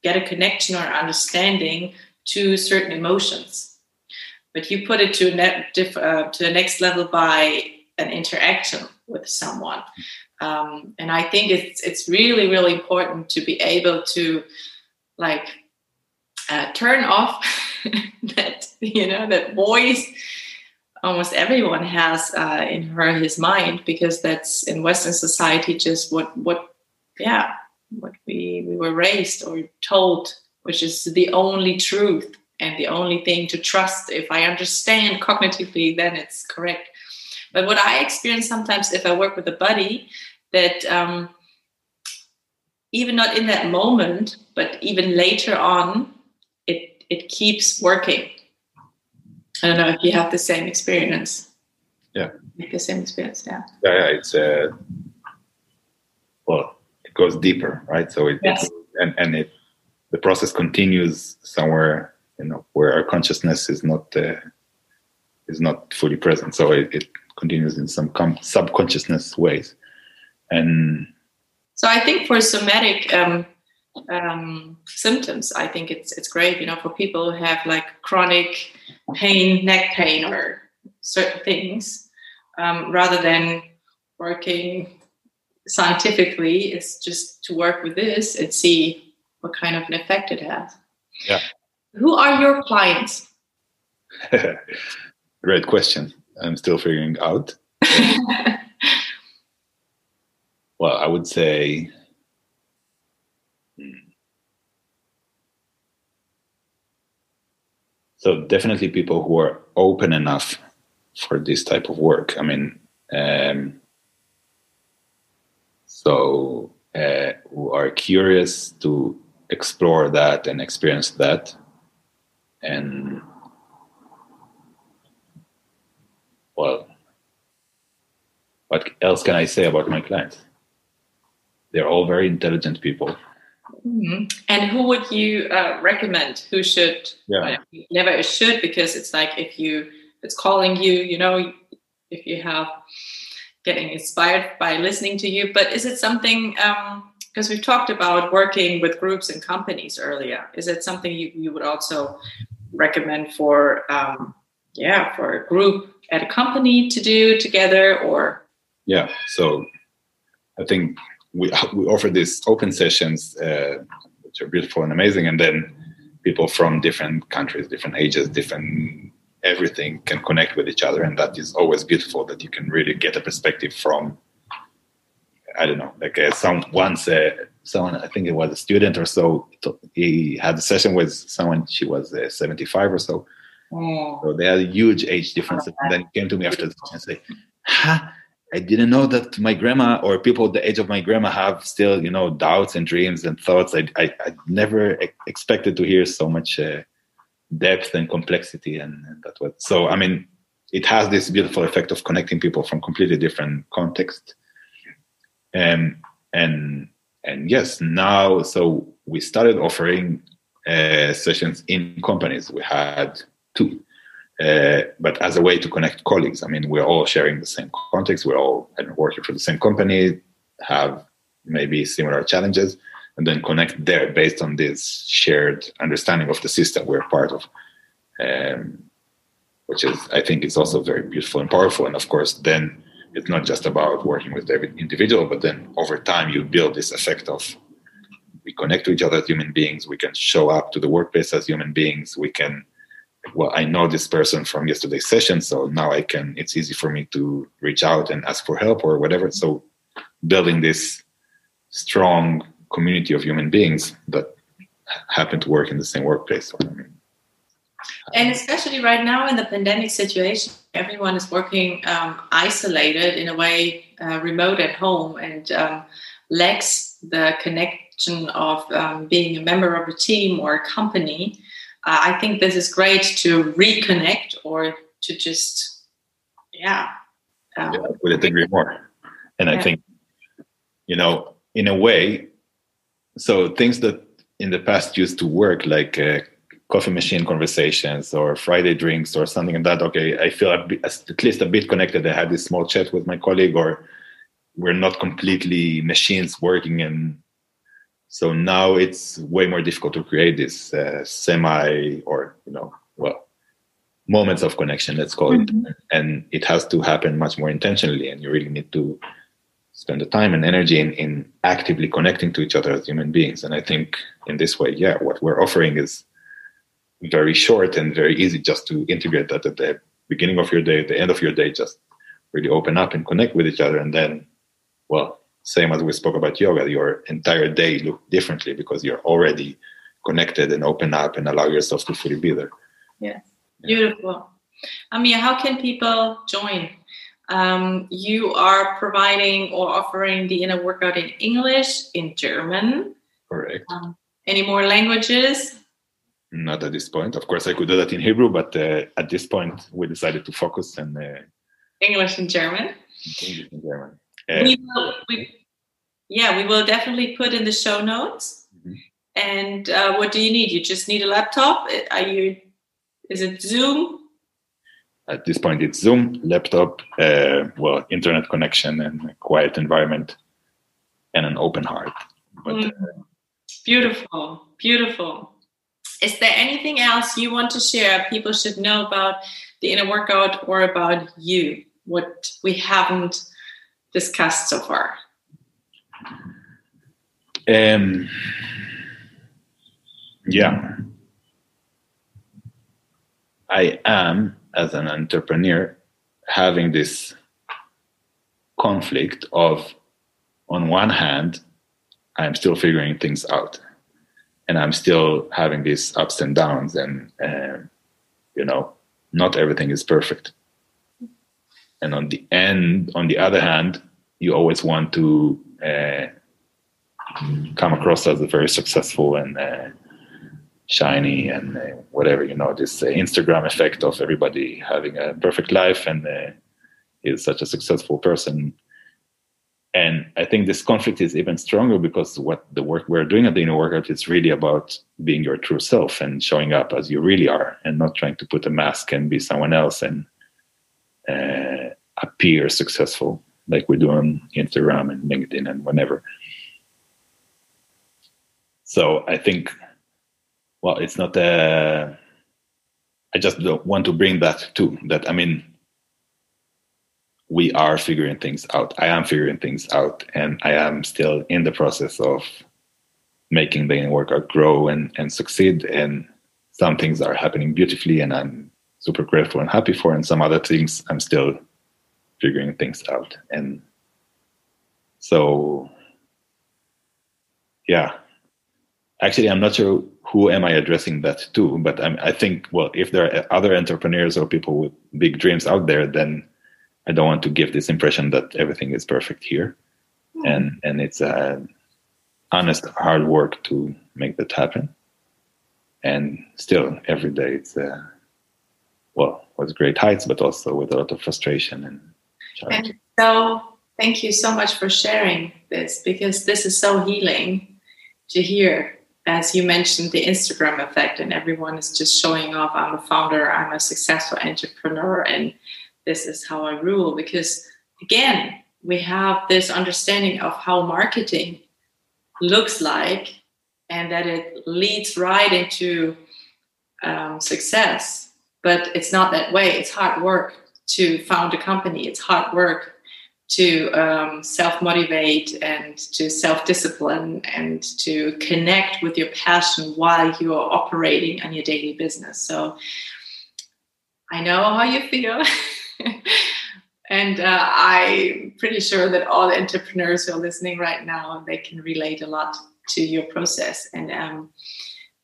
get a connection or understanding to certain emotions. But you put it to, uh, to the next level by an interaction with someone. Um, and I think it's it's really really important to be able to like uh, turn off that you know that voice almost everyone has uh, in her his mind because that's in Western society just what what yeah what we we were raised or told which is the only truth and the only thing to trust if I understand cognitively then it's correct but what I experience sometimes if I work with a buddy, that um, even not in that moment, but even later on, it it keeps working. I don't know if you have the same experience. Yeah, the same experience. Yeah. Yeah, yeah it's uh, well, goes deeper, right? So it, Yes. it and and it the process continues somewhere, you know, where our consciousness is not uh, is not fully present. So it, it continues in some com- subconsciousness ways. And So I think for somatic um, um, symptoms. I think it's it's great, you know, for people who have like chronic pain, neck pain, or certain things, um, rather than working scientifically. It's just to work with this and see what kind of an effect it has. Yeah. Who are your clients? Great question. I'm still figuring out. well, I would say hmm. so definitely people who are open enough for this type of work. I mean, um, so uh, who are curious to explore that and experience that, and well, what else can I say about my clients? They're all very intelligent people. Mm-hmm. And who would you uh, recommend? Who should? Yeah. never should because it's like if you it's calling you, you know, if you have getting inspired by listening to you. But is it something? Because um, we've talked about working with groups and companies earlier. Is it something you, you would also recommend for? Um, yeah, for a group at a company to do together, or yeah. So I think we we offer these open sessions, uh, which are beautiful and amazing, and then people from different countries, different ages, different everything can connect with each other, and that is always beautiful. That you can really get a perspective from. I don't know, like uh, some once uh, someone I think it was a student or so. He had a session with someone. She was uh, seventy five or so. Oh. So they had a huge age difference. And then he came to me after the and say, "Ha." I didn't know that my grandma or people the age of my grandma have still, you know, doubts and dreams and thoughts. I, I, I never expected to hear so much uh, depth and complexity, and, and that was so. I mean, it has this beautiful effect of connecting people from completely different contexts. And and and yes, now so we started offering uh, sessions in companies. We had two uh, but as a way to connect colleagues. I mean, we're all sharing the same context. We're all working for the same company, have maybe similar challenges, and then connect there based on this shared understanding of the system we're part of. Um, which is, I think, is also very beautiful and powerful. And of course, then it's not just about working with every individual, but then over time you build this effect of we connect to each other as human beings. We can show up to the workplace as human beings. We can well i know this person from yesterday's session so now i can it's easy for me to reach out and ask for help or whatever so building this strong community of human beings that happen to work in the same workplace and especially right now in the pandemic situation everyone is working um, isolated in a way uh, remote at home and um, lacks the connection of um, being a member of a team or a company uh, I think this is great to reconnect or to just, yeah. Um, yeah I couldn't agree more. And yeah. I think, you know, in a way, so things that in the past used to work, like uh, coffee machine conversations or Friday drinks or something like that. Okay, I feel bit, at least a bit connected. I had this small chat with my colleague, or we're not completely machines working and so now it's way more difficult to create this uh, semi or you know well moments of connection let's call mm-hmm. it and it has to happen much more intentionally and you really need to spend the time and energy in, in actively connecting to each other as human beings and i think in this way yeah what we're offering is very short and very easy just to integrate that at the beginning of your day at the end of your day just really open up and connect with each other and then well same as we spoke about yoga, your entire day look differently because you're already connected and open up and allow yourself to fully be there. Yeah, beautiful. Amir, how can people join? Um, you are providing or offering the inner workout in English, in German. Correct. Um, any more languages? Not at this point. Of course, I could do that in Hebrew, but uh, at this point, we decided to focus on uh, English and German. English and German. Uh, we, will, we, yeah, we will definitely put in the show notes. Mm-hmm. And uh, what do you need? You just need a laptop. Are you? Is it Zoom? At this point, it's Zoom, laptop, uh, well, internet connection, and a quiet environment, and an open heart. But mm-hmm. Beautiful, beautiful. Is there anything else you want to share people should know about the inner workout or about you? What we haven't discussed so far? Um, yeah. I am, as an entrepreneur, having this conflict of, on one hand, I'm still figuring things out, and I'm still having these ups and downs, and uh, you know, not everything is perfect. And on the end, on the other hand, you always want to uh, come across as a very successful and uh, shiny and uh, whatever you know this uh, instagram effect of everybody having a perfect life and uh, is such a successful person. And i think this conflict is even stronger because what the work we're doing at the inner workout is really about being your true self and showing up as you really are and not trying to put a mask and be someone else and uh, appear successful like we do on instagram and linkedin and whenever. So i think well, it's not. Uh, I just want to bring that too. That I mean, we are figuring things out. I am figuring things out, and I am still in the process of making the workout grow and and succeed. And some things are happening beautifully, and I'm super grateful and happy for. And some other things, I'm still figuring things out. And so, yeah, actually, I'm not sure who am I addressing that to? But I'm, I think, well, if there are other entrepreneurs or people with big dreams out there, then I don't want to give this impression that everything is perfect here, mm. and and it's a honest hard work to make that happen. And still, every day it's uh, well, with great heights, but also with a lot of frustration and. And so, thank you so much for sharing this because this is so healing to hear as you mentioned, the Instagram effect, and everyone is just showing off I'm a founder, I'm a successful entrepreneur, and this is how I rule. Because again, we have this understanding of how marketing looks like, and that it leads right into um, success. But it's not that way. It's hard work to found a company, it's hard work to um, self motivate and to self discipline and to connect with your passion while you are operating on your daily business. So I know how you feel. and uh, I'm pretty sure that all the entrepreneurs who are listening right now, they can relate a lot to your process. And um,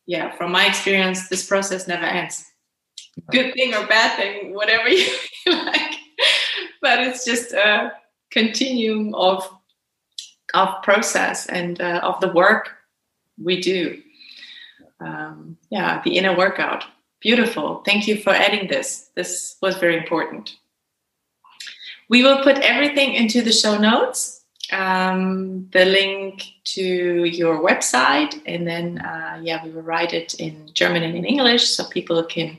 yeah, from my experience, this process never ends. Good thing or bad thing, whatever you like. but it's just uh, continuum of of process and uh, of the work we do. Um, yeah, the inner workout. Beautiful. Thank you for adding this. This was very important. We will put everything into the show notes. Um, the link to your website, and then uh, yeah, we will write it in German and in English so people can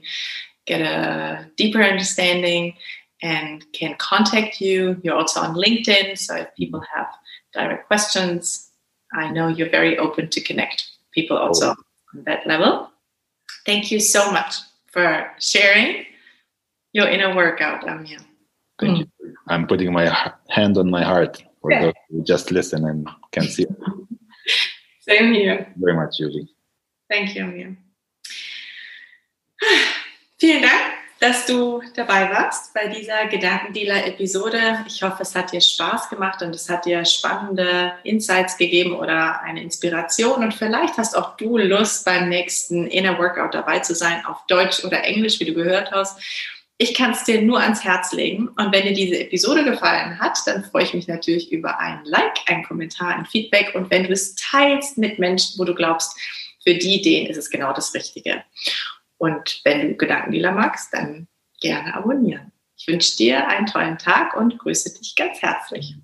get a deeper understanding and can contact you. You're also on LinkedIn, so if people have direct questions, I know you're very open to connect people also on that level. Thank you so much for sharing your inner workout, Amir. Thank mm. you. I'm putting my hand on my heart for yeah. those who just listen and can see it. Same here. Thank you Very much, Julie. Thank you, Amir. Vielen Dank dass du dabei warst bei dieser Gedankendealer-Episode. Ich hoffe, es hat dir Spaß gemacht und es hat dir spannende Insights gegeben oder eine Inspiration. Und vielleicht hast auch du Lust, beim nächsten Inner Workout dabei zu sein, auf Deutsch oder Englisch, wie du gehört hast. Ich kann es dir nur ans Herz legen. Und wenn dir diese Episode gefallen hat, dann freue ich mich natürlich über ein Like, ein Kommentar, ein Feedback. Und wenn du es teilst mit Menschen, wo du glaubst, für die Ideen ist es genau das Richtige. Und wenn du Gedankendealer magst, dann gerne abonnieren. Ich wünsche dir einen tollen Tag und grüße dich ganz herzlich.